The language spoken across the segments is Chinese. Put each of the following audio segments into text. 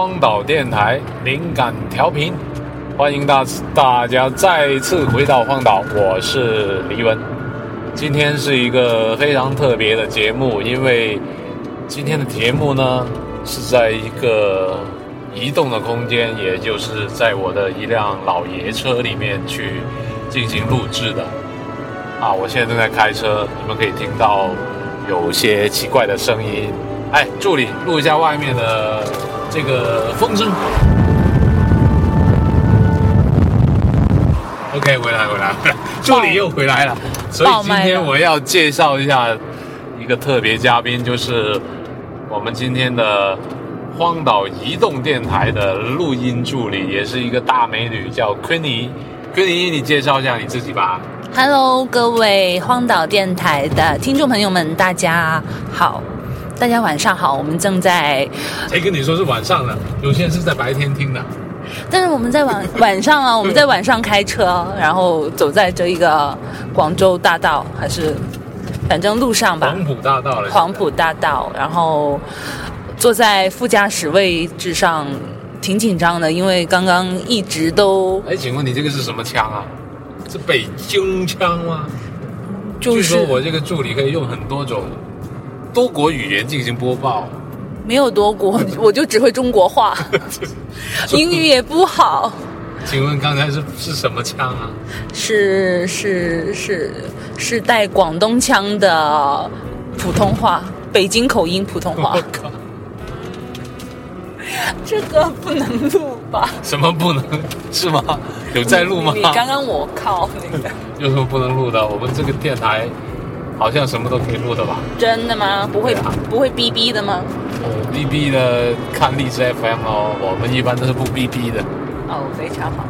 荒岛电台灵感调频，欢迎大大家再次回到荒岛，我是黎文。今天是一个非常特别的节目，因为今天的节目呢是在一个移动的空间，也就是在我的一辆老爷车里面去进行录制的。啊，我现在正在开车，你们可以听到有些奇怪的声音。哎，助理，录一下外面的这个风声。OK，回来，回来，回来，助理又回来了。所以今天我要介绍一下一个特别嘉宾，就是我们今天的荒岛移动电台的录音助理，也是一个大美女，叫昆尼。昆尼，你介绍一下你自己吧。Hello，各位荒岛电台的听众朋友们，大家好，大家晚上好。我们正在，谁跟你说是晚上的？有些人是在白天听的。但是我们在晚晚上啊，我们在晚上开车，然后走在这一个广州大道，还是反正路上吧，黄埔大道了。黄埔大道，然后坐在副驾驶位置上，挺紧张的，因为刚刚一直都哎，请问你这个是什么枪啊？是北京枪吗？就是据说我这个助理可以用很多种多国语言进行播报。没有多国，我就只会中国话，英语也不好。请问刚才是是什么腔啊？是是是是带广东腔的普通话，北京口音普通话 我。靠，这个不能录吧？什么不能是吗？有在录吗你？刚刚我靠那个，有什么不能录的？我们这个电台好像什么都可以录的吧？真的吗？不会不会哔哔的吗？呃，B B 的看荔枝 FM 哦，我们一般都是不 B B 的。哦，非常好。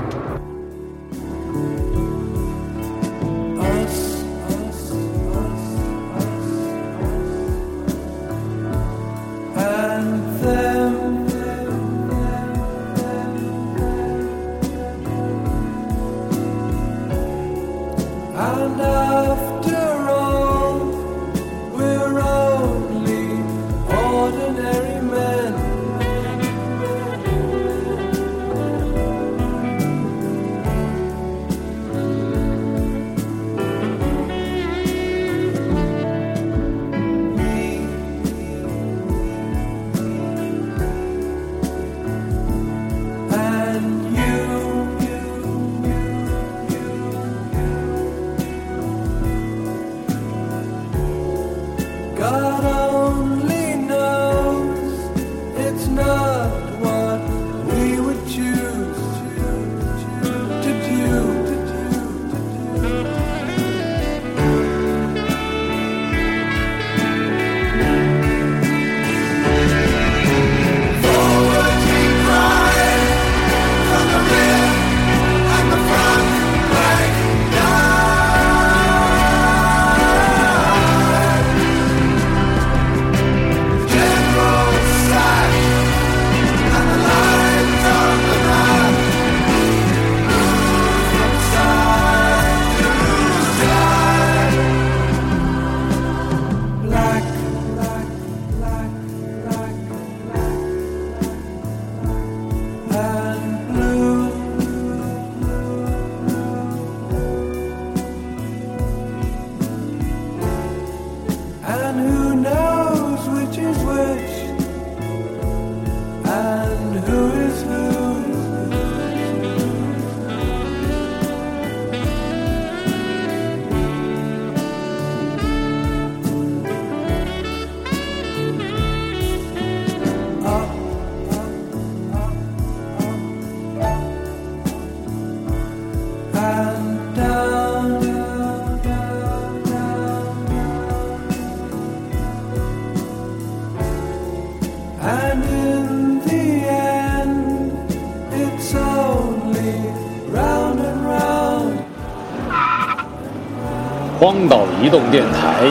荒岛移动电台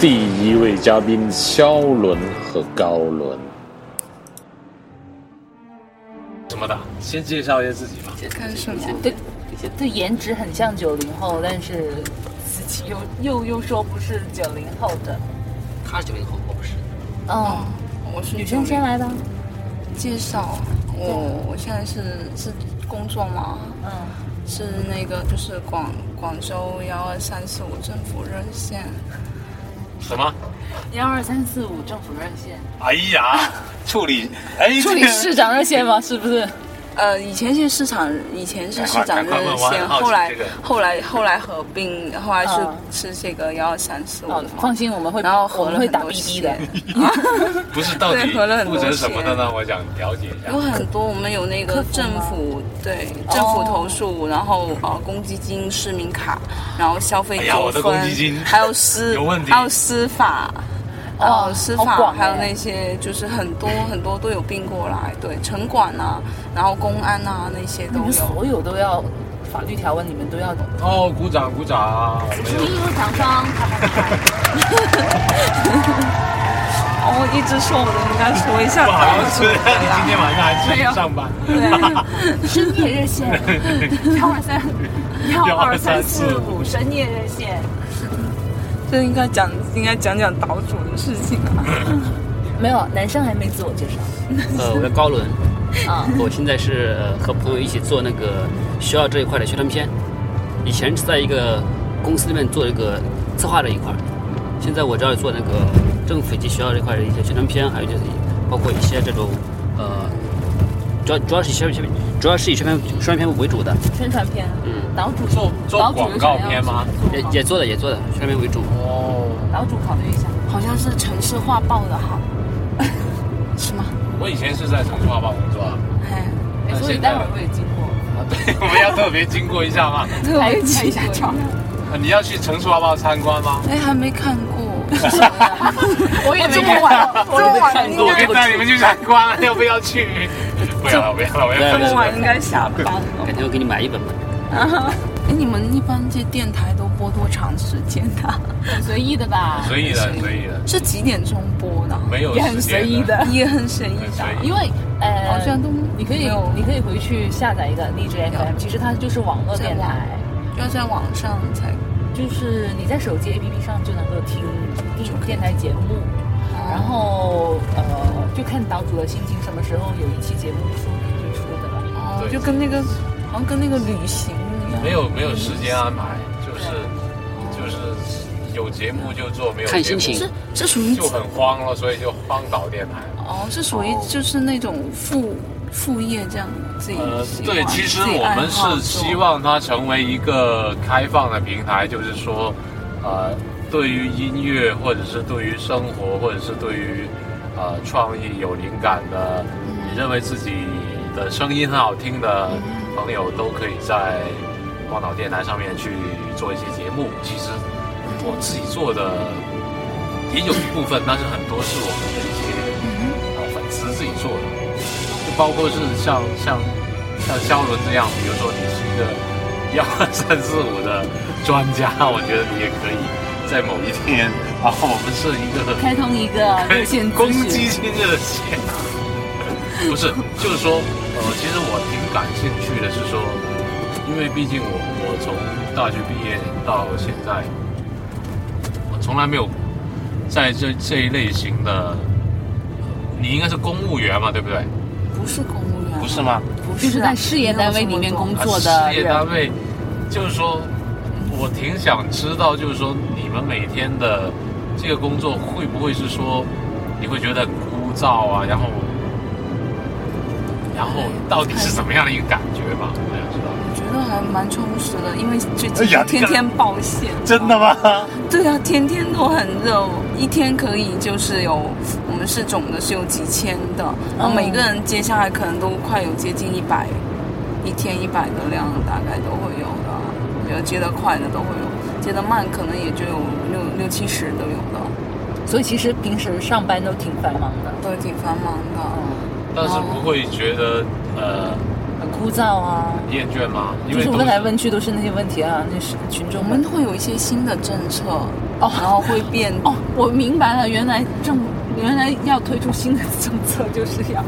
第一位嘉宾肖伦和高伦。什么的？先介绍一下自己吧。看什么？对，对，颜值很像九零后，但是自己又又又说不是九零后的。他是九零后，我不是。哦，我是女生先来的。介绍，我我现在是是工作吗？嗯，是那个就是广广州幺二三四五政府热线。什么？幺二三四五政府热线，哎呀，处理哎，处理市长热线吗？是不是？呃，以前是市场，以前是市长热线，后来这个。后来后来合并，后来是、嗯。是这个幺二三四五放心，我们会然后合我们会打了很多 BB 的。不是到底对合了很多负责什么的呢？我想了解一下。有。很多，我们有那个政府对政府投诉，然后呃公积金、市民卡，然后消费纠纷还有司有还有司法，哦哦，司法还有哎那些就是很多很多都有并过来，对城管啊，然后公安啊那些都你们所有。都要法律条文，你们都要懂。哦，鼓掌鼓掌！我们有注意入厂商，啪啪啪。哦，一直说我都应该说一下不好意思，对你今天晚上还没有去上班？对，深夜热线 幺二三幺二三四五深夜热线。这应该讲应该讲讲岛主的事情啊。没有，男生还没自我介绍。呃，我叫高伦，啊，我现在是呃和朋友一起做那个学校这一块的宣传片，以前是在一个公司里面做这个策划这一块，现在我这儿做那个政府以及学校这块的一些宣传片，还有就是包括一些这种呃，主要主要是以宣传片，主要是以宣传宣传片为主的，宣传片，嗯，岛主做做广告片吗？也也做的也做的宣传片为主。哦，岛主考虑一下。好像是城市画报的哈，是吗？我以前是在城市画报工作啊。哎，哎，所以待会儿我也经过，啊，对，我们要特别经过一下吗？还有一下场。啊你要去城市画报参观吗？哎，还没看过。我也没这么晚，这么晚应我可以该带你们去参观，要不要去？不要了，不要了，我要这对么晚应该下班了。改天我给你买一本吧。哎，你们一般这电台都播多长时间的？很随意的吧？随意的，随意的，是几点钟播的？没有也很随意的也很随意的因为呃，好像都你可以有你可以回去下载一个荔枝 FM，其实它就是网络电台，要在网上才。就是你在手机 APP 上就能够听听电台节目，然后呃就看岛主的心情，什么时候有一期节目说可以推出的了。哦，就跟那个好像跟那个旅行一样。没有没有时间安排，就是就是有节目就做，没有看心情是是属于就很慌了，所以就荒岛电台。哦，是属于就是那种副副业这样自己呃，对，其实我们是希望它成为一个开放的平台，就是说，呃，对于音乐或者是对于生活或者是对于呃创意有灵感的，你认为自己的声音很好听的朋友，都可以在荒岛电台上面去做一些节目。其实我自己做的也有一部分，但是很多是我们的一些呃粉丝自己做的。就包括是像像像肖伦这样，比如说你是一个幺二三四五的专家，我觉得你也可以在某一天啊，我们是一个 开通一个热线公咨询，积金热线，不是，就是说，呃，其实我挺感兴趣的，是说，因为毕竟我我从大学毕业到现在，我从来没有在这这一类型的，你应该是公务员嘛，对不对？不是公务员，不是吗？不是就是啊在事业单位里面工作的啊事业单。位，就是说，我挺想知道，就是说你们每天的这个工作会不会是说，你会觉得很枯燥啊？然后，然后到底是怎么样的一个感觉吧？我想知道。我觉得还蛮充实的，因为最近天天报线。真的吗？对啊，天天都很热，一天可以就是有我们是总的是有几千的，然后每个人接下来可能都快有接近一百，一天一百的量大概都会有的，有接得快的都会有，接得慢可能也就有六六七十都有的，所以其实平时上班都挺繁忙的，都挺繁忙的。但是不会觉得呃很枯燥啊。厌倦吗？因就是都问来问去都是那些问题啊，那是群众我们会有一些新的政策，哦然后会变哦，我明白了，原来政原来要推出新的政策，就是要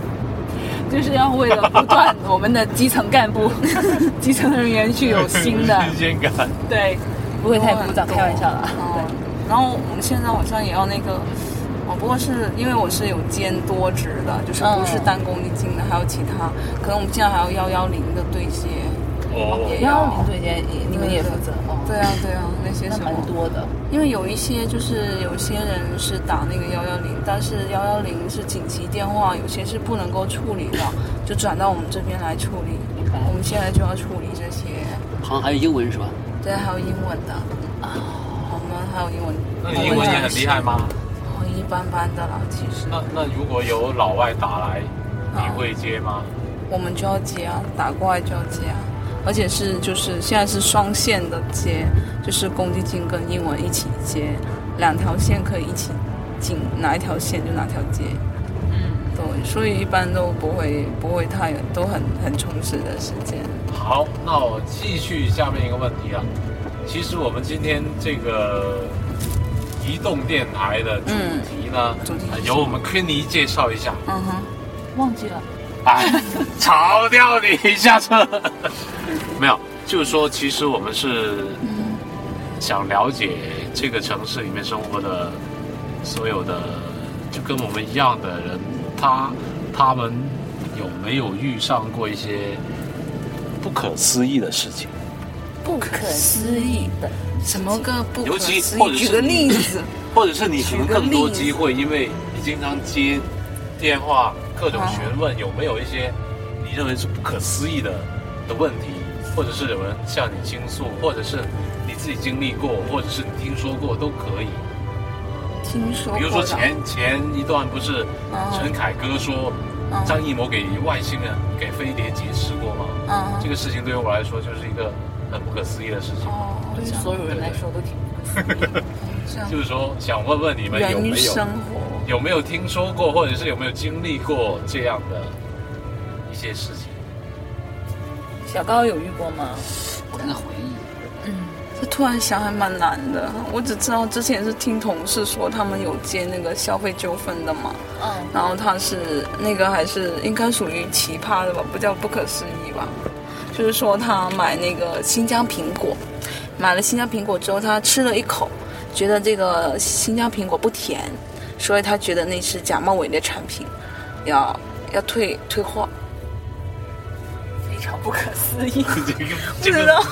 就是要为了不断我们的基层干部、基层人员去有新的新鲜感。对，不会太枯燥，开玩笑啦。哦然后我们现在好像也要那个哦，不过是因为我是有兼多职的，就是不是单公积金的，还有其他，可能我们现在还有幺幺零的对接。哦，也幺幺零对接，你们也负责哦？对啊，对啊，那些那蛮什么。多的。因为有一些就是有些人是打那个幺幺零，但是幺幺零是紧急电话，有些是不能够处理的，就转到我们这边来处理。我们现在就要处理这些，好像还有英文是吧？对，还有英文的啊，我们还有英文。那你英文也很厉害吗？哦，一般般的啦，其实。那那如果有老外打来，你会接吗？我们就要接啊，打过来就要接啊，而且是就是现在是双线的接，就是公积金跟英文一起接，两条线可以一起进，哪一条线就哪条接。嗯，对，所以一般都不会不会太都很很充实的时间。好，那我继续下面一个问题啊。其实我们今天这个移动电台的主题呢，主题呃由我们 Queenie 介绍一下。嗯哼，忘记了。哎，炒掉你一下车。没有，就是说，其实我们是想了解这个城市里面生活的所有的，就跟我们一样的人，他他们有没有遇上过一些不可思议的事情？不可思议的，什么个不可尤其思议？或者是举个例子。或者是你可能更多机会，因为你经常接电话，各种询问有没有一些你认为是不可思议的的问题，或者是有人向你倾诉，或者是你自己经历过，或者是你听说过都可以。听说过。比如说前前一段不是嗯陈凯歌说嗯张艺谋给外星人给飞碟劫持过吗？嗯这个事情对于我来说就是一个很不可思议的事情。哦，对于所有人来说都挺不可思议 就是说想问问你们有没有。有没有听说过，或者是有没有经历过这样的一些事情？小高有遇过吗？我在回忆，嗯这突然想还蛮难的。我只知道之前是听同事说他们有接那个消费纠纷的嘛，嗯，然后他是那个还是应该属于奇葩的吧，不叫不可思议吧。就是说他买那个新疆苹果，买了新疆苹果之后，他吃了一口，觉得这个新疆苹果不甜，所以他觉得那是假冒伪劣产品，要要退退货。非常不可思议。这个不知道，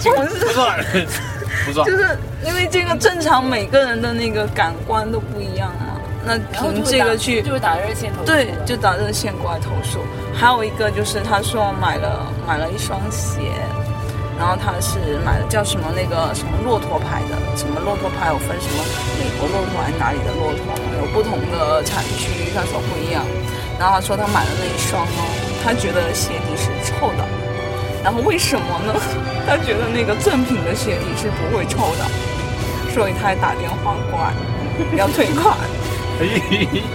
这个我是不算，不算就。是因为这个正常每个人的那个感官都不一样嘛，那凭这个去就是打热线投诉对，就打热线过来投诉。还有一个就是他说买了买了一双鞋，然后他是买了叫什么那个什么骆驼牌的，什么骆驼牌有分什么美国骆驼还是哪里的骆驼，有不同的产区，他说不一样。然后他说他买的那一双哦，他觉得鞋底是臭的。然后为什么呢？他觉得那个正品的鞋底是不会臭的，所以他还打电话过来要退款。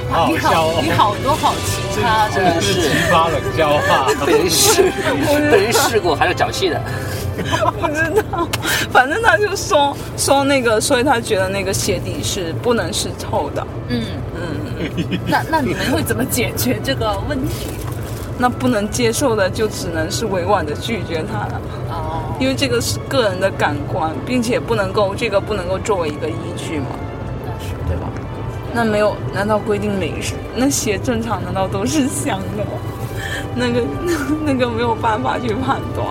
好好你好，笑哦！你好多好奇葩真的。是奇葩冷笑话。被人试，被人试过还要脚气的。不知道，反正他就说说那个，所以他觉得那个鞋底是不能是臭的。嗯嗯，那那你们会怎么解决这个问题？那不能接受的就只能是委婉的拒绝他了，哦，因为这个是个人的感官，并且不能够这个不能够作为一个依据嘛，那是对吧？那没有，难道规定美食？那鞋正常难道都是香的吗？那个 那个没有办法去判断，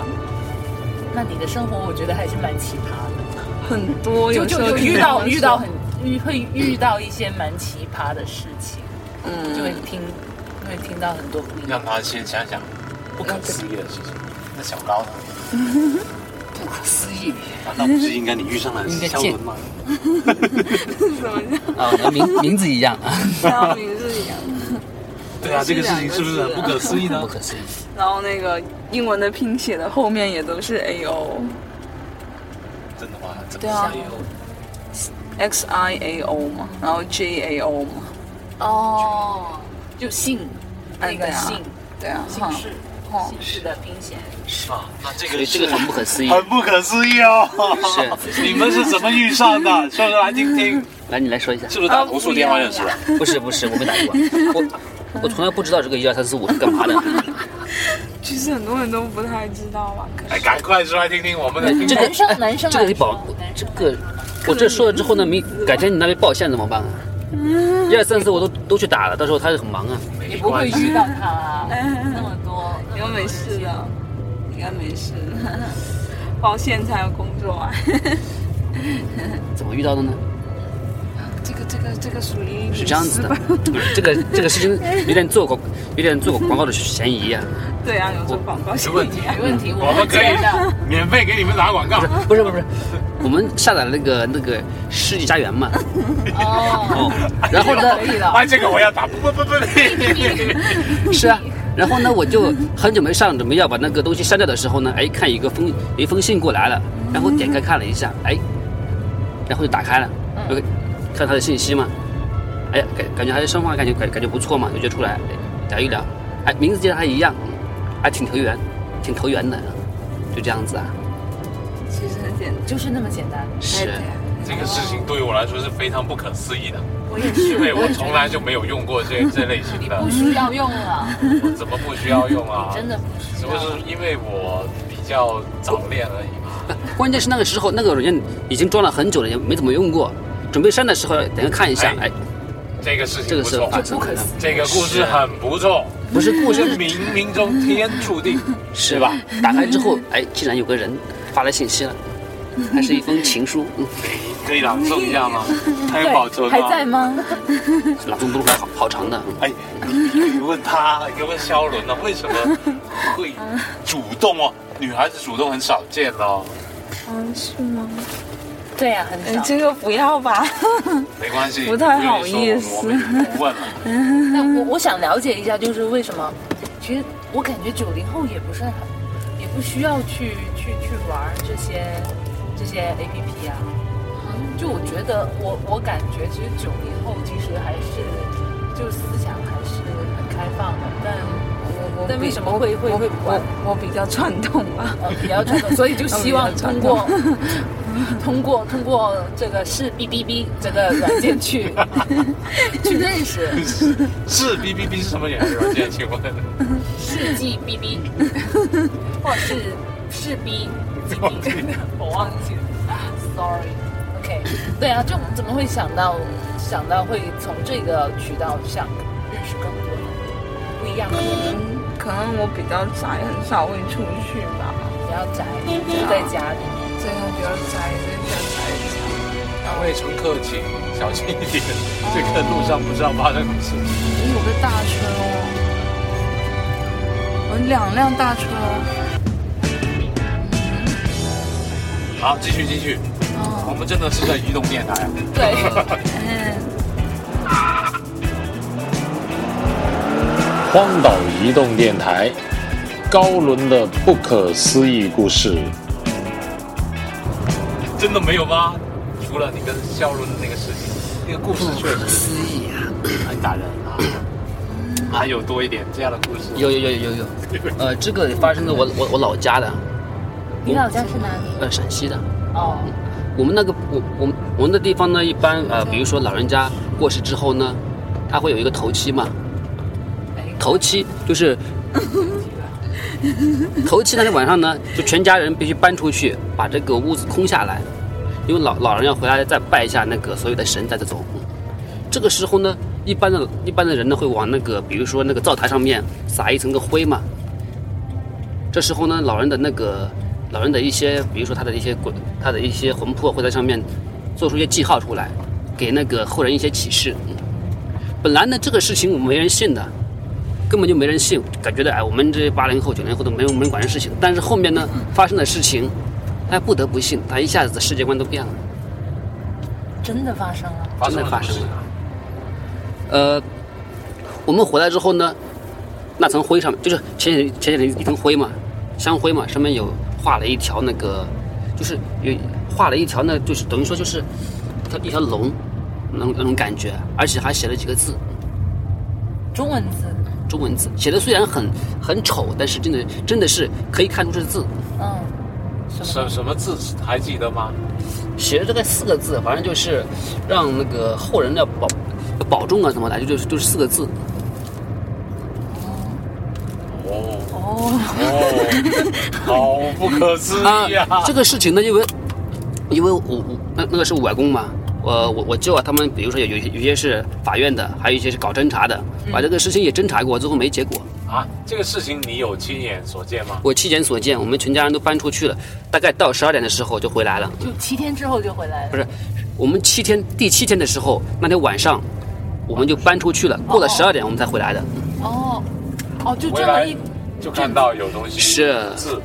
那你的生活我觉得还是蛮奇葩的，很多就有时候就就遇到遇到很遇会遇到一些蛮奇葩的事情，嗯就会嗯，听会听到很多不一样让。他先想想不可思议的事情。那小高呢？不可思议难道不是应该你遇上了肖伦吗？怎么样？啊！我的名名字一样啊，像名字一样。对啊，这个事情是不是很不可思议呢不？可思议。然后那个英文的拼写的后面也都是 A O 真的吗？怎么对啊会有 X I A O 嘛，然后 J A O 嘛，哦，就姓那个姓对啊，姓氏哦姓氏的拼写。是啊？那这个这个很不可思议。很不可思议哦。是，你们是怎么遇上的？说说来听听。来你来说一下。是不是打投诉电话认识的？不是不是，我没打过。我我从来不知道这个一二三四五是干嘛的。其实很多人都不太知道吧？可哎，赶快说来听听我们的。这个男生男生这个得保，这个我这说了之后呢，明改天你那边报线怎么办啊？一二三四我都都去打了，到时候他很忙啊。你不会遇到他 那么多，应该没事的，应该没事。报线才有工作啊。怎么遇到的呢？这个这个属于是这样子的，这个这个事情 有点做广有点做广告的嫌疑啊。对啊，有做广告没问题，没问题，我们可以的。免费给你们打广告。不是不是不是，我们下载了那个那个世纪佳缘嘛，哦，然后呢，可以了。哎，这个我要打，不不不不，是啊，然后呢，我就很久没上，准备要把那个东西删掉的时候呢，哎，看一个封一封信过来了，然后点开看了一下，哎，然后就打开了，就看他的信息嘛，哎呀，感感觉还是生化感觉感感觉不错嘛，就就出来哎聊一聊，哎，名字记得还一样，还挺投缘，挺投缘的，就这样子啊，其实很简单。就是那么简单。是。这个事情对于我来说是非常不可思议的，我也是，因为我从来就没有用过这这类型的不，需要用了，我怎么不需要用啊？真的不需是要。不是因为我比较早恋而已嘛？关键是那个时候那个软件已经装了很久了，也没怎么用过，准备删的时候等下看一下，哎哎，这个事这个情不错，时候发生的，这个故事很不错，不是故事冥冥中天注定，是吧？打开之后，哎，竟然有个人发来信息了，还是一封情书，嗯，可以朗诵一下吗？还有保存，吗？还在吗？朗诵不出来，好好长的。嗯哎，你可以问他，你可以问肖伦呢，为什么会主动哦？女孩子主动很少见哦，嗯，是吗？对呀，很。这个不要吧。没关系，不太好意思。那我我想了解一下，就是为什么？其实我感觉九零后也不是很，也不需要去去去玩这些这些 A P P 啊。就我觉得，我我感觉其实九零后其实还是就思想还是很开放的，但但为什么会会会玩？我我比较传统吧。呃比较传统，所以就希望通过 通过通过这个是 B B B 这个软件去 去认识是 B B B 是什么软件？请问？世纪 B B，或是是 B B B，我忘记了，sorry，OK，、对啊，就怎么会想到想到会从这个渠道想认识更多的不一样的人，嗯，可能我比较宅，很少会出去吧。比较宅，就在家里。这样比较宅，所以比较宅一下。两位乘客请小心一点，这个路上不知道发生什么事情。有个大车哦，有两辆大车。好，继续继续，我们真的是在移动电台啊。对，嗯，荒岛移动电台，高伦的不可思议故事。真的没有吗？除了你跟肖伦的那个事情，那个故事确实思议啊！很感人啊。还有多一点这样的故事？有有有有有有，呃，这个发生在我我我老家的，你老家是哪里？呃，陕西的。哦，我们那个我我们我们的地方呢，一般呃，比如说老人家过世之后呢，他会有一个头七嘛，头七就是 头七那天晚上呢，就全家人必须搬出去，把这个屋子空下来，因为老老人要回来再拜一下那个所有的神再走。这个时候呢，一般的一般的人呢会往那个比如说那个灶台上面撒一层个灰嘛。这时候呢，老人的那个老人的一些，比如说他的一些鬼，他的一些魂魄会在上面做出一些记号出来，给那个后人一些启示。嗯本来呢，这个事情我们没人信的，根本就没人信，感觉的哎，我们这八零后、九零后都没有没人管这事情。但是后面呢，发生的事情，他不得不信，他一下子世界观都变了。真的发生了。真的发生了。呃，我们回来之后呢，那层灰上面就是前几前几天一层灰嘛，香灰嘛，上面有画了一条那个，就是有画了一条那，就是等于说就是一条一条龙，那种那种感觉，而且还写了几个字，中文字，中文字，写的虽然很很丑，但是真的真的是可以看出这字，嗯，什么什什么字还记得吗？写的这个四个字，反正就是让那个后人要保保重啊，怎么的就就是就是四个字。哦哦，哦，好 不可思议啊！这个事情呢，因为因为我我那那个是我外公嘛，我我我舅啊，他们比如说有有有些是法院的，还有一些是搞侦查的，把这个事情也侦查过，最后没结果。啊，这个事情你有亲眼所见吗？我亲眼所见，我们全家人都搬出去了，大概到十二点的时候就回来了。就七天之后就回来了。不是，我们七天第七天的时候，那天晚上我们就搬出去了，过了十二点我们才回来的。哦，哦，就回来这么一就看到有东西是字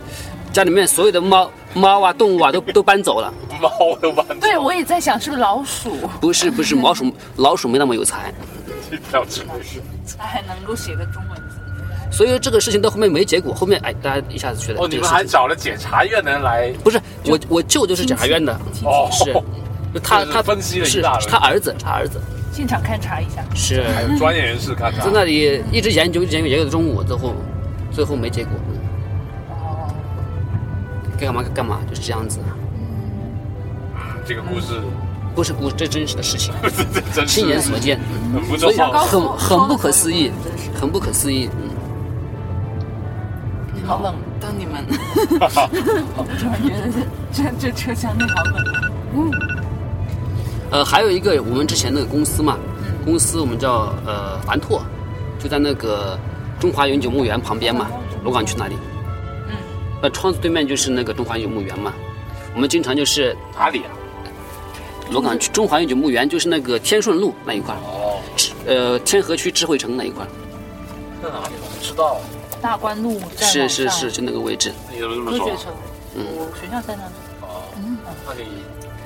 家里面所有的猫猫啊动物啊都都搬走了，猫都搬走，对，我也在想是不是老鼠。不是不是老鼠 老鼠没那么有才，一条直它还能够写个中文字。所以这个事情到后面没结果，后面哎大家一下子觉得哦，你们还找了检察院的人来不是我我舅就是检察院的，哦，是他他分析了一是大轮。他儿子他儿子。现场勘察一下。是。还有专业人士勘查在。那里一直研究研究研究到中午，最后最后没结果，哦，该干嘛干嘛就是这样子，这个故事不是故 这真实的事情，亲眼所见，很不所以错。很很不可思议，很不可思议，嗯。好冷，当你们。突然觉得这这这车厢内好冷。嗯呃，还有一个我们之前那个公司嘛，公司我们叫呃凡拓，就在那个中华永久墓园旁边嘛，罗岗区那里。嗯。呃，窗子对面就是那个中华永久墓园嘛，我们经常就是哪里啊？罗岗区中华永久墓园就是那个天顺路那一块儿，哦，呃，天河区智慧城那一块儿，在哪里？我不知道。大关路再是是是，就那个位置。你怎么这么说科学？城，嗯我学校在那里。哦，那你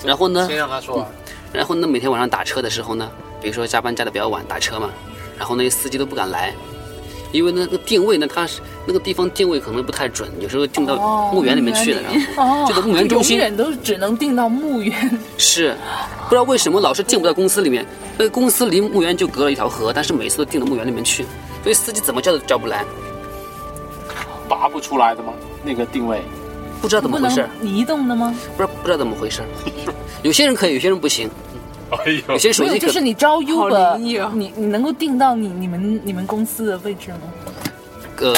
然后呢先，让他说完。然后呢，每天晚上打车的时候呢，比如说加班加的比较晚，打车嘛，然后那些司机都不敢来，因为那个定位呢，它是那个地方定位可能不太准，有时候定到哦墓园里面去了，然后哦，这个墓园中心永远都只能定到墓园。是不知道为什么老是定不到公司里面，那个公司离墓园就隔了一条河，但是每次都定到墓园里面去，所以司机怎么叫都叫不来，拔不出来的吗？那个定位？不知道怎么回事，移动的吗？不知道不知道怎么回事，有些人可以，有些人不行，哎呦。有，些手没有，机就是你招 Uber，你你能够定到你你们你们公司的位置吗？呃，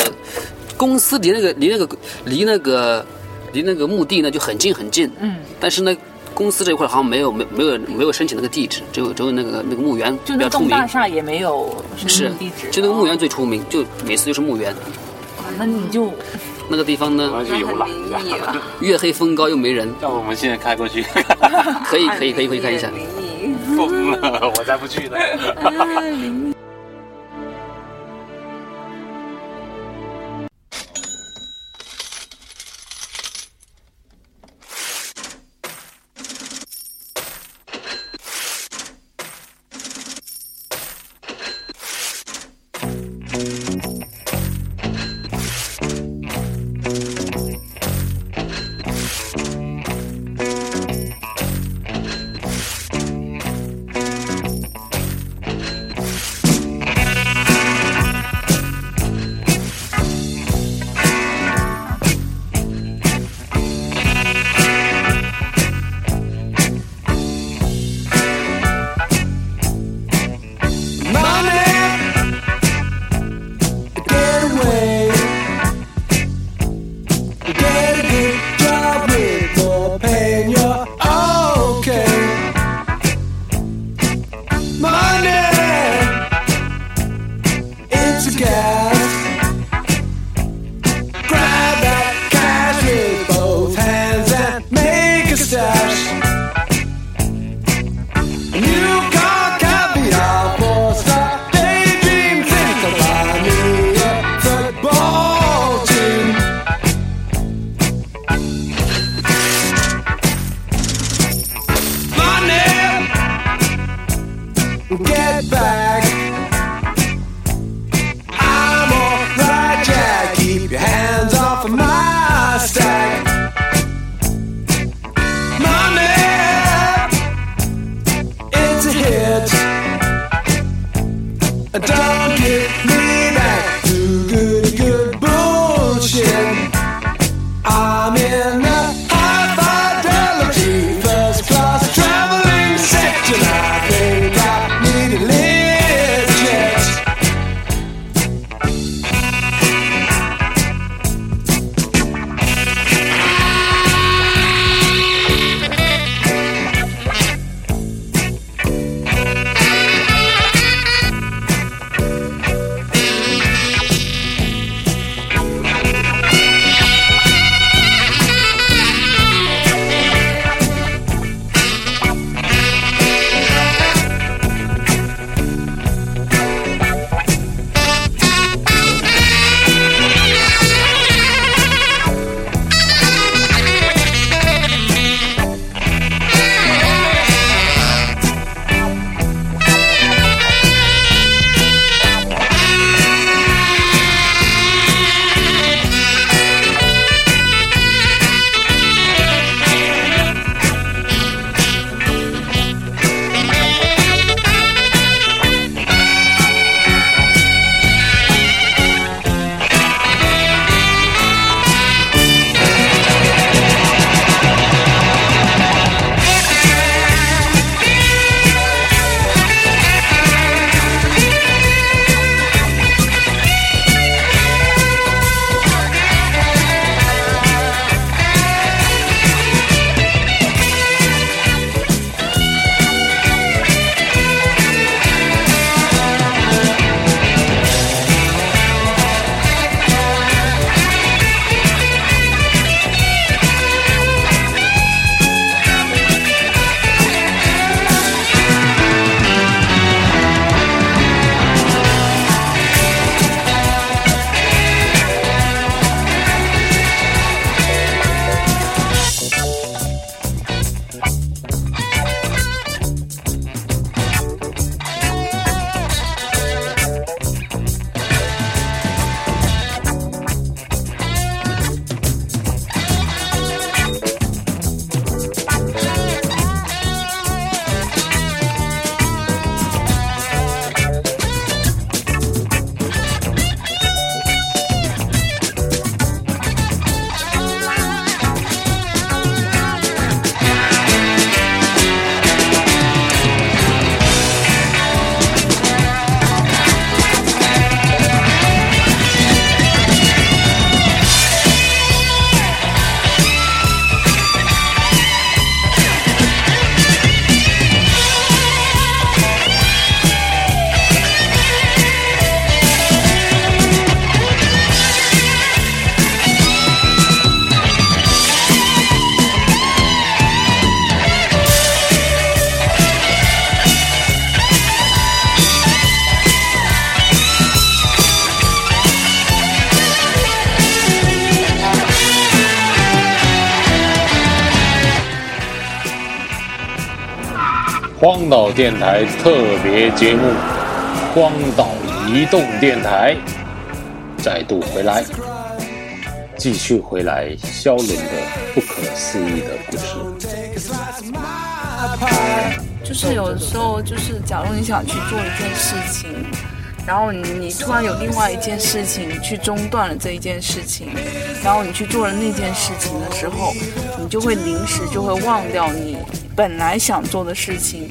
公司离那个离那个离那个离那个墓地呢就很近很近，嗯，但是呢，公司这一块好像没有没没有没有申请那个地址，只有只有那个那个墓园就那比较出名，栋大厦也没有什是地址，就那个墓园最出名，就每次就是墓园。哦，那你就那个地方呢，我要去游览那很灵异一下。了月黑风高又没人，要不我们现在开过去？可以可以可以可以看一下。灵异疯了，我才不去呢。电台特别节目《荒岛移动电台》再度回来，继续回来肖伦的不可思议的故事。就是有的时候，就是假如你想去做一件事情，然后你你突然有另外一件事情去中断了这一件事情，然后你去做了那件事情的时候，你就会临时就会忘掉你本来想做的事情。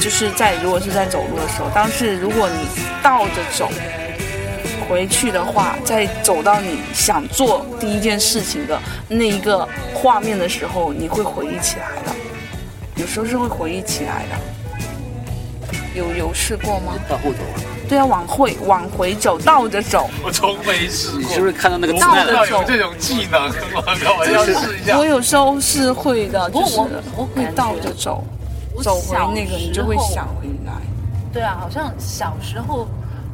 就是在如果是在走路的时候，但是如果你倒着走回去的话，在走到你想做第一件事情的那一个画面的时候，你会回忆起来的。有时候是会回忆起来的。有有试过吗？到后头啊，对啊，往回往回走，倒着走。我从没试你是不是看到那个我字不知道幕？有这种技能，我靠，我要试一下我。有时候是会的，就是我我会倒着走，走回那个你时候就会想回来。对啊，好像小时候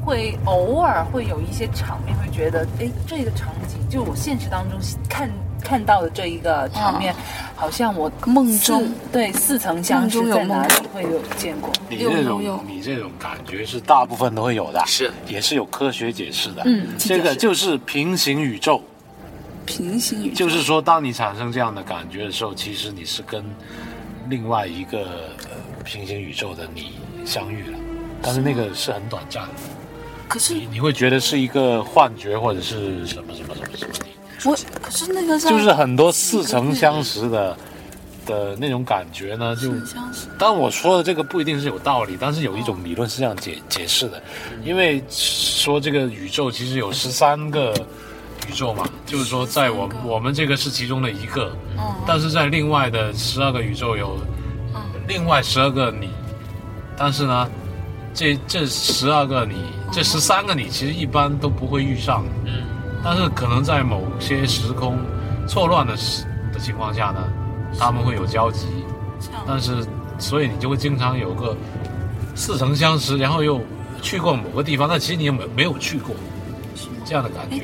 会偶尔会有一些场面，会觉得，哎，这个场景就我现实当中看看到的这一个场面，好像我梦中。对似曾相识，有在哪里会有见过？你这种你这种感觉是大部分都会有的，是。也是有科学解释的。嗯这个就是平行宇宙，平行宇宙。就是说，当你产生这样的感觉的时候，其实你是跟另外一个呃平行宇宙的你相遇了，但是那个是很短暂的，可是你你会觉得是一个幻觉或者是什么什么什么什么的。我可是那个就是很多似曾相识的的那种感觉呢，就似曾相识当我说的这个不一定是有道理，但是有一种理论是这样解解释的，因为说这个宇宙其实有十三个宇宙嘛，就是说在我我们这个是其中的一个，但是在另外的十二个宇宙有另外十二个你，但是呢，这这十二个你，这十三个你其实一般都不会遇上，嗯，但是可能在某些时空错乱的时的情况下呢，他们会有交集，但是所以你就会经常有个似曾相识，然后又去过某个地方，但其实你也没没有去过，这样的感觉。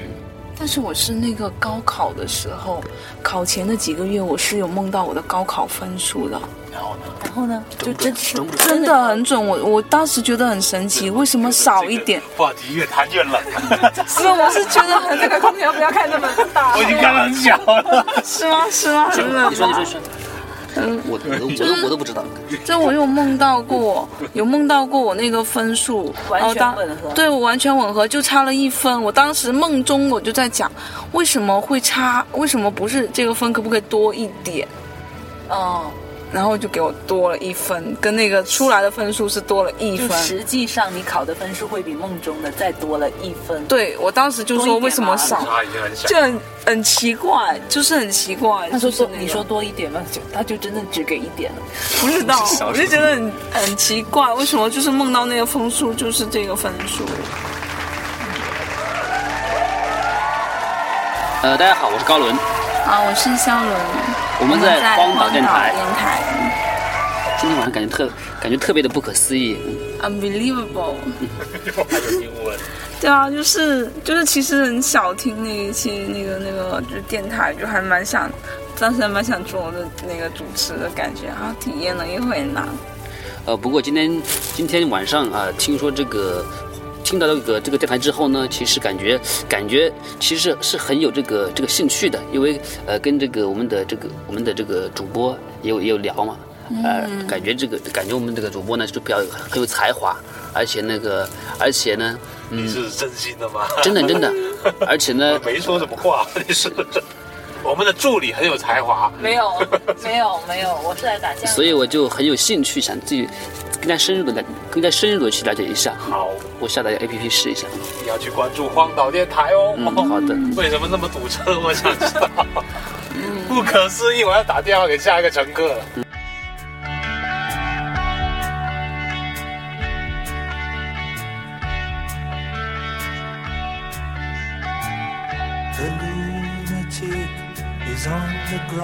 但是我是那个高考的时候，考前的几个月，我是有梦到我的高考分数的，然后呢，然后呢，就真是真的很准。我我当时觉得很神奇，为什么少一点？话题越谈越冷，是我是觉得很那个空调不要开那么大，我已经看得很小了。是吗？是吗？真的你说，你说，说。我我都我都我都不知道。这我有梦到过，有梦到过我那个分数，完全吻合对我完全吻合，就差了一分。我当时梦中我就在讲，为什么会差？为什么不是这个分？可不可以多一点？哦，然后就给我多了一分，跟那个出来的分数是多了一分。实际上你考的分数会比梦中的再多了一分。对我当时就说为什么少，就很很奇怪，就是很奇怪。他说就是那，个多你说多一点嘛，就他就真的只给一点了。不知道，我就觉得很很奇怪，为什么就是梦到那个分数就是这个分数？呃，大家好，我是高伦，啊，我是肖伦，我们在荒岛电台电台今天晚上感觉特感觉特别的不可思议。，unbelievable。还有英文。对啊，就是就是，其实很少听那一期那个那个就是电台，就还蛮想，当时还蛮想做的那个主持的感觉，然后体验了一回呢。呃，不过今天今天晚上啊、听说这个听到这个这个电台之后呢，其实感觉感觉其实是很有这个这个兴趣的，因为呃跟这个我们的这个我们的这个主播也有也有聊嘛，呃，感觉这个感觉我们这个主播呢就比较很有才华，而且那个而且呢，你是真心的吗？真的真的，而且呢，没说什么话，你是。我们的助理很有才华，没有，没有，没有，我是来打架。所以我就很有兴趣想自己更加深入的来更加深入的去了解一下。好，我下载 APP 试一下。你要去关注荒岛电台哦。嗯，好的。为什么那么堵车？我想知道。不可思议，我要打电话给下一个乘客了。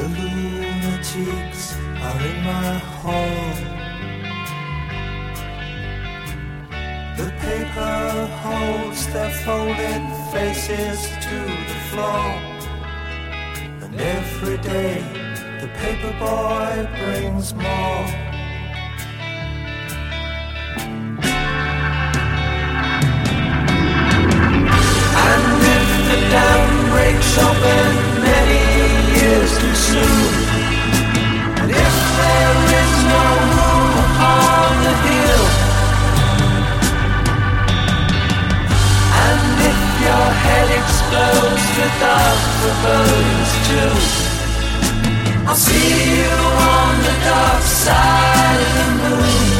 The lunatics are in my hall. The paper holds their folded faces to the floor. And every day the paper boy brings more. And if the dam breaks open I'll see you on the dark side of the moon.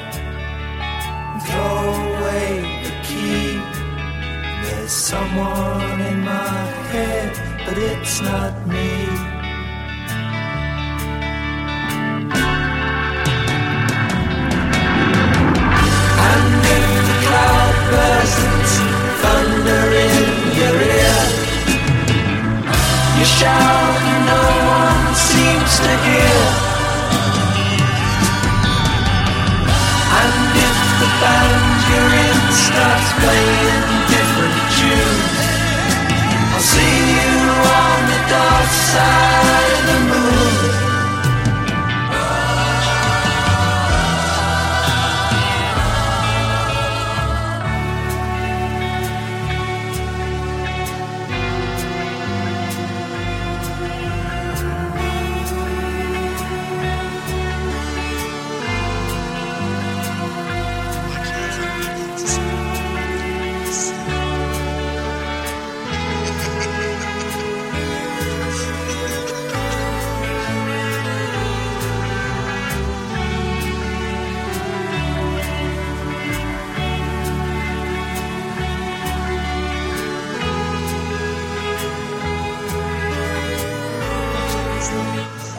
throw away the key. There's someone in my head, but it's not me. And if the cloud bursts, thunder in your ear, you shout no one seems to hear. Starts playing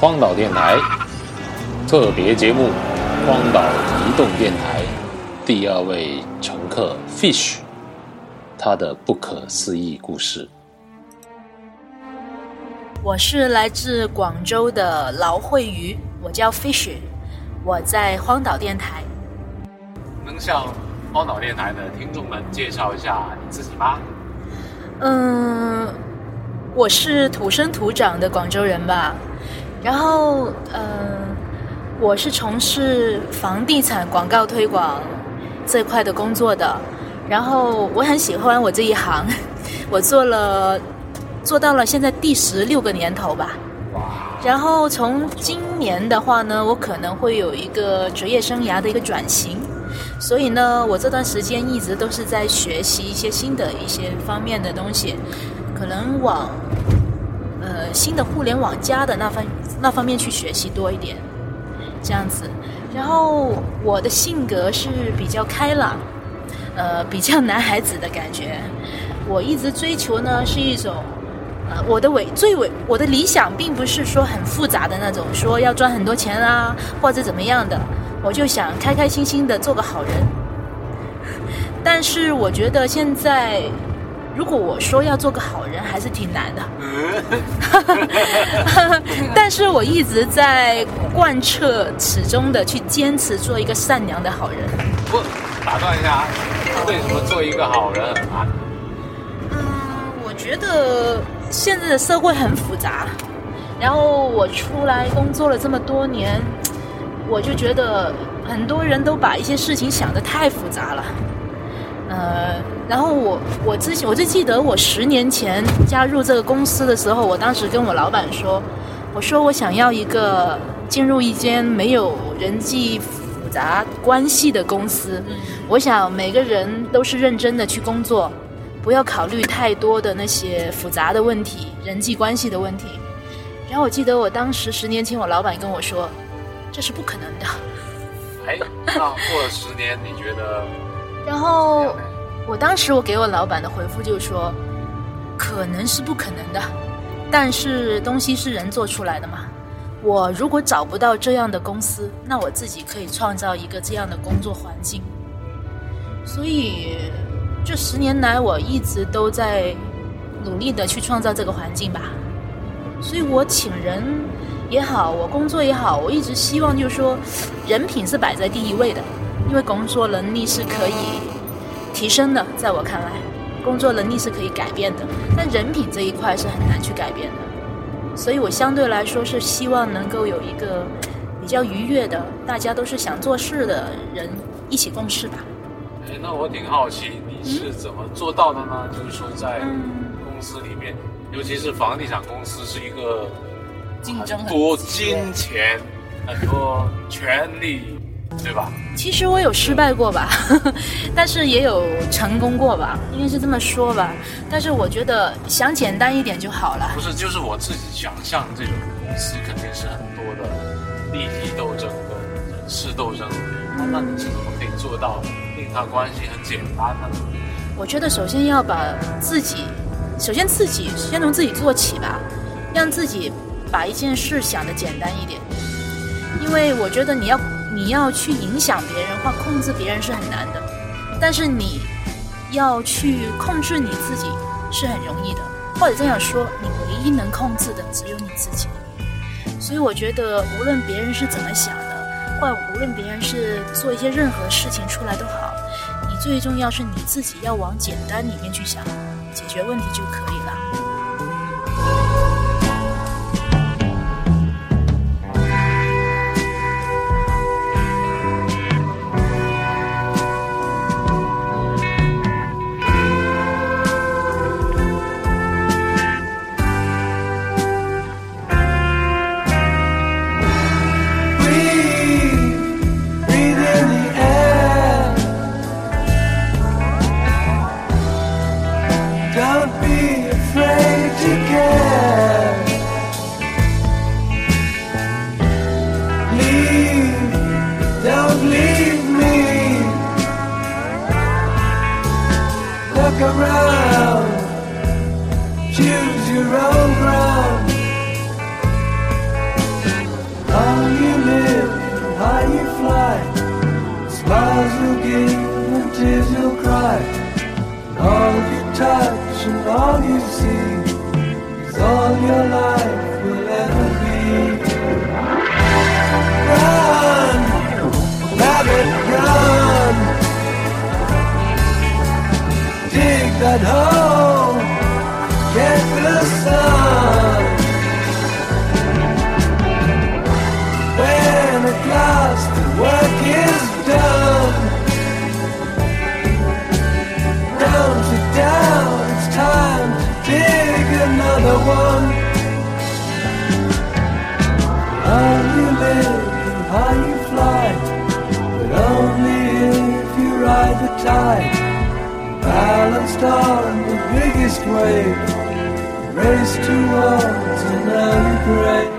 荒岛电台特别节目《荒岛移动电台》第二位乘客 Fish，他的不可思议故事。我是来自广州的劳慧鱼，我叫 Fish，我在荒岛电台。能向荒岛电台的听众们介绍一下你自己吗？嗯，我是土生土长的广州人吧。然后，嗯，我是从事房地产广告推广这块的工作的。然后我很喜欢我这一行，我做了做到了现在第十六个年头吧。然后从今年的话呢，我可能会有一个职业生涯的一个转型，所以呢，我这段时间一直都是在学习一些新的一些方面的东西，可能往呃新的互联网加的那方那方面去学习多一点，这样子。然后我的性格是比较开朗，呃，比较男孩子的感觉。我一直追求呢是一种。呃，我的伟最伟，我的理想并不是说很复杂的那种，说要赚很多钱啊，或者怎么样的，我就想开开心心的做个好人。但是我觉得现在，如果我说要做个好人，还是挺难的。但是我一直在贯彻始终的去坚持做一个善良的好人。不，打断一下，为什么做一个好人很难？嗯，我觉得现在的社会很复杂，然后我出来工作了这么多年，我就觉得很多人都把一些事情想得太复杂了。呃，然后我我之前我就记得我十年前加入这个公司的时候，我当时跟我老板说，我说我想要一个进入一间没有人际复杂关系的公司，我想每个人都是认真的去工作，不要考虑太多的那些复杂的问题、人际关系的问题。然后我记得我当时十年前我老板跟我说，这是不可能的。哎，那过了十年，你觉得然后？我当时我给我老板的回复就是说，可能是不可能的，但是东西是人做出来的嘛。我如果找不到这样的公司，那我自己可以创造一个这样的工作环境。所以这十年来，我一直都在努力的去创造这个环境吧。所以我请人也好，我工作也好，我一直希望就是说，人品是摆在第一位的，因为工作能力是可以提升的，在我看来，工作能力是可以改变的，但人品这一块是很难去改变的。所以我相对来说是希望能够有一个比较愉悦的，大家都是想做事的人一起共事吧。哎，那我挺好奇，你是怎么做到的呢？就是说，在嗯公司里面，尤其是房地产公司，是一个竞争很很多金钱、很多权利，对吧？其实我有失败过吧，但是也有成功过吧，应该是这么说吧。但是我觉得想简单一点就好了不。是，就是我自己想象这种公司肯定是很多的利益斗争跟人事斗争。那那你是怎么可以做到令它关系很简单呢？我觉得首先要把自己，首先自己先从自己做起吧，让自己把一件事想得简单一点。因为我觉得你要你要去影响别人或控制别人是很难的，但是你要去控制你自己是很容易的，或者这样说，你唯一能控制的只有你自己。所以我觉得，无论别人是怎么想的，或无论别人是做一些任何事情出来都好，你最重要是你自己要往简单里面去想，解决问题就可以了。Another one. How you live and how you fly, but only if you ride the tide. Balanced on the biggest wave, race towards an early grave.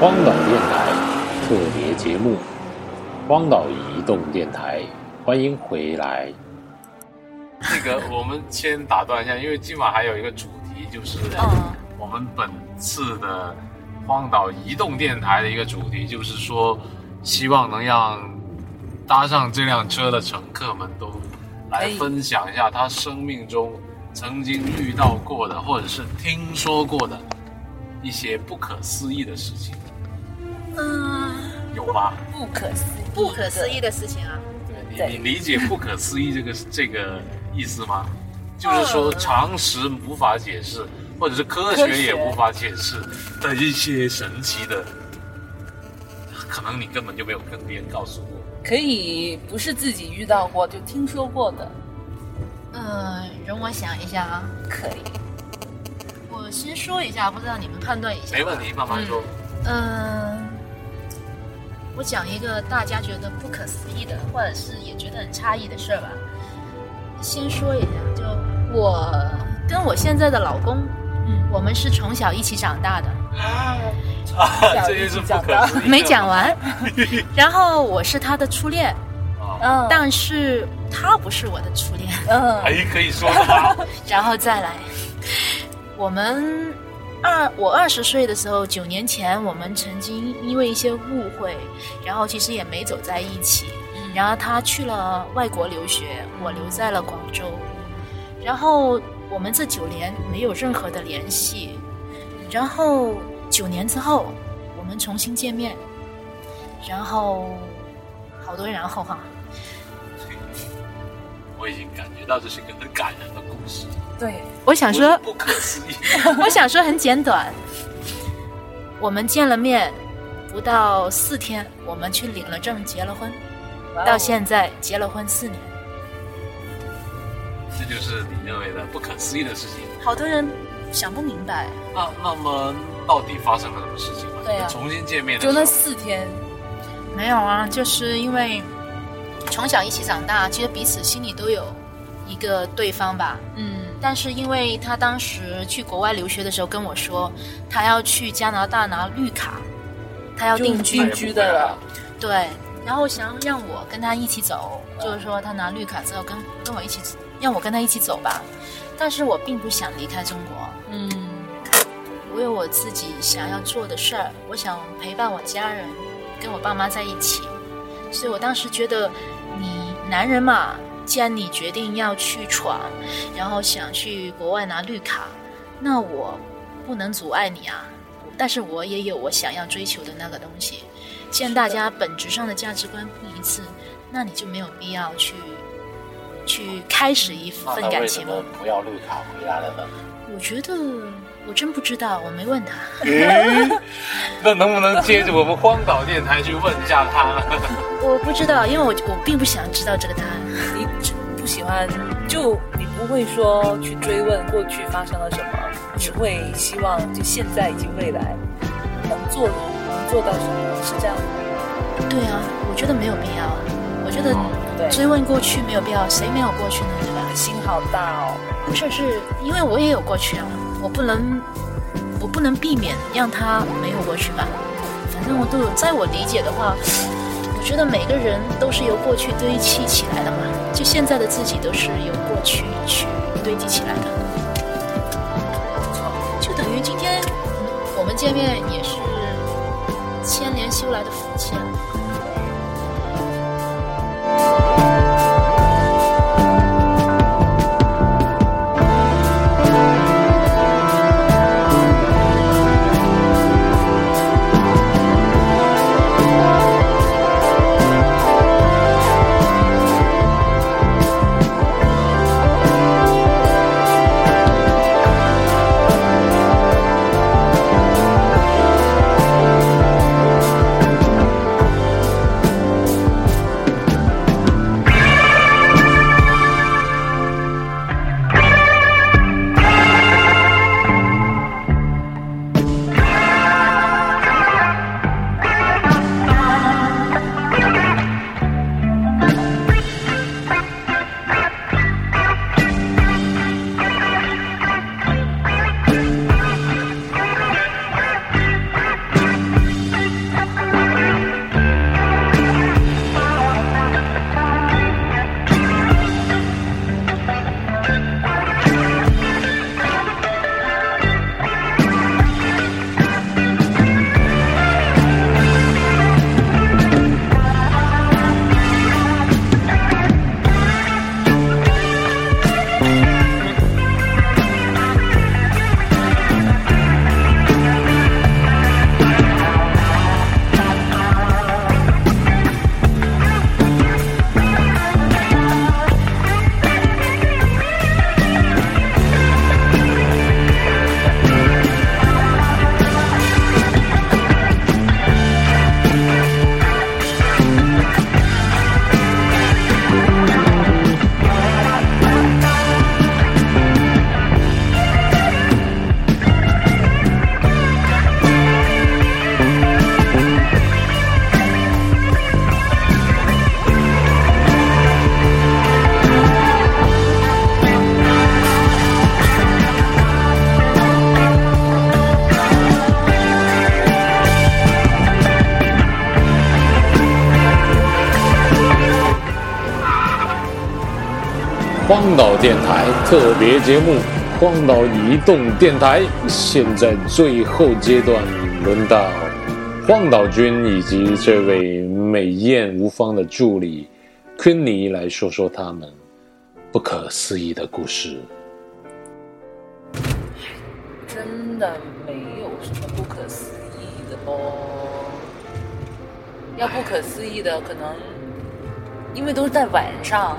荒岛电台特别节目，荒岛移动电台，欢迎回来。那个，我们先打断一下，因为今晚还有一个主题，就是嗯我们本次的荒岛移动电台的一个主题，就是说，希望能让搭上这辆车的乘客们都来哎分享一下他生命中曾经遇到过的，或者是听说过的一些不可思议的事情，嗯，有吗？不可思议，不可思议的事情啊。对你，你理解“不可思议”这个这个意思吗？就是说常识无法解释，或者是科学也无法解释的一些神奇的、可能你根本就没有跟别人告诉过。可以不是自己遇到过，就听说过的，呃，容我想一下啊，可以。我先说一下，不知道你们判断一下。没问题，慢慢说。嗯、我讲一个大家觉得不可思议的，或者是也觉得很诧异的事儿吧。先说一下，就我跟我现在的老公，嗯，我们是从小一起长大的，啊，这些是不可思议的。没讲完。然后我是他的初恋，啊，嗯，但是他不是我的初恋。嗯还可以说吗？然后再来，我们二我二十岁的时候，九年前我们曾经因为一些误会，然后其实也没走在一起。然后他去了外国留学，我留在了广州。然后我们这九年没有任何的联系。然后九年之后，我们重新见面。然后好多然后哈，我已经感觉到这是一个很感人的故事。对，我想说不，不可思议。我想说很简短。我们见了面不到四天，我们去领了证，结了婚，到现在结了婚四年。这就是你认为的不可思议的事情。好多人想不明白，那那么到底发生了什么事情呢？对啊。重新见面的，就那四天，没有啊，就是因为从小一起长大，其实彼此心里都有一个对方吧。嗯。但是因为他当时去国外留学的时候跟我说，他要去加拿大拿绿卡，他要定居。定居的了，对，然后想让我跟他一起走，就是说他拿绿卡之后跟跟我一起，让我跟他一起走吧。但是我并不想离开中国，嗯我有我自己想要做的事儿，我想陪伴我家人，跟我爸妈在一起。所以我当时觉得，你男人嘛，既然你决定要去闯，然后想去国外拿绿卡，那我不能阻碍你啊。但是我也有我想要追求的那个东西。既然大家本质上的价值观不一致，那你就没有必要去去开始一份感情了。不要绿卡回来了呢？我觉得我真不知道，我没问他。那能不能接着我们荒岛电台去问一下他呢？我不知道，因为我我并不想知道这个答案。你只不喜欢，就你不会说去追问过去发生了什么，只会希望就现在以及未来能做能做到什么，是这样吗？对啊，我觉得没有必要啊。我觉得，追问过去没有必要，谁没有过去呢？对吧？心好大哦。不是，是因为我也有过去啊，我不能，我不能避免让他没有过去吧。反正我都有，在我理解的话，我觉得每个人都是由过去堆砌起来的嘛，就现在的自己都是由过去去堆积起来的。就等于今天我们见面也是千年修来的福气荒岛电台特别节目《荒岛移动电台》，现在最后阶段轮到荒岛君以及这位美艳无方的助理昆尼来说说他们不可思议的故事。真的没有什么不可思议的哦。要不可思议的，可能因为都是在晚上，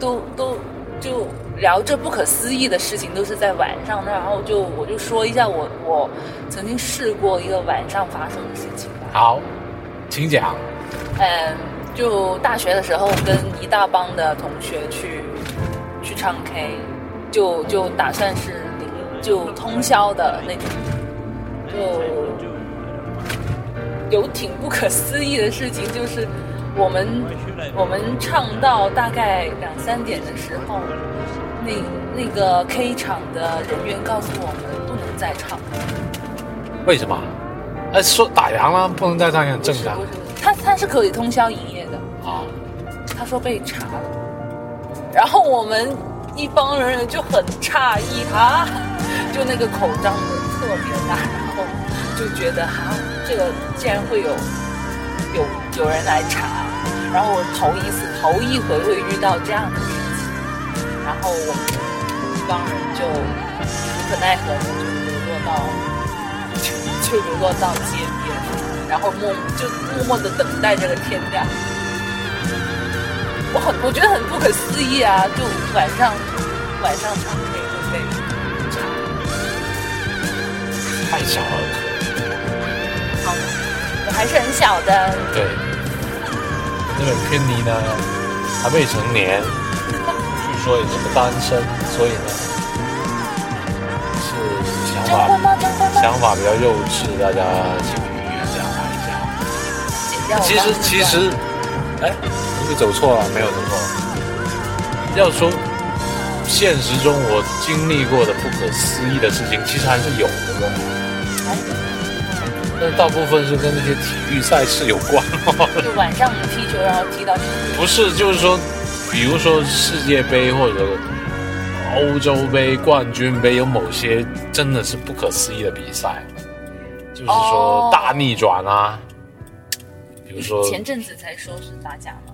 都都就聊这不可思议的事情，都是在晚上。然后就我就说一下我我曾经试过一个晚上发生的事情吧。好，请讲。嗯，就大学的时候跟一大帮的同学去去唱 K，就就打算是零就通宵的那种，就有挺不可思议的事情，就是我们我们唱到大概两三点的时候，那那个 K 场的人员告诉我们不能再唱，为什么？哎，说打烊了，不能再唱也很正常不是他他是可以通宵营业的。啊。他说被查了，然后我们一帮人就很诧异啊，就那个口张的特别大，然后就觉得啊，这个竟然会有有有人来查，然后我头一次头一回会遇到这样的事情，然后我们一帮人就无可奈何的就流落到就就流落到街边，然后默就默默的等待这个天亮。我很我觉得很不可思议啊！就晚上晚上唱 K 会被查，太小儿好，我还是很小的，对，那个偏尼呢还未成年，据说也是个单身，所以呢是想法？想法比较幼稚，大家请原谅他一下。其实其实，哎，你走错了，没有走错。要说现实中我经历过的不可思议的事情，其实还是有的哦。但大部分是跟那些体育赛事有关哦。就晚上踢球，然后踢到不是，就是说，比如说世界杯或者欧洲杯、冠军杯，有某些真的是不可思议的比赛，就是说哦大逆转啊。比如说，前阵子才说是打假嘛，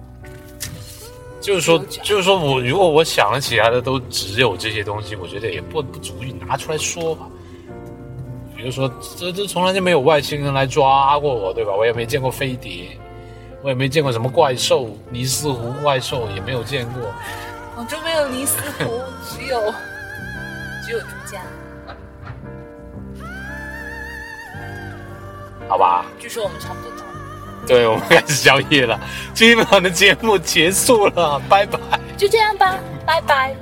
就是说就是说我如果我想得起来的都只有这些东西，我觉得也不不足以拿出来说吧。比如说，这这从来就没有外星人来抓过我，对吧？我也没见过飞碟，我也没见过什么怪兽，尼斯湖怪兽也没有见过。广州没有尼斯湖，只有只有珠江。好吧，据说我们差不多到了，对，我们开始宵夜了，今晚的节目结束了，拜拜。就这样吧，拜拜。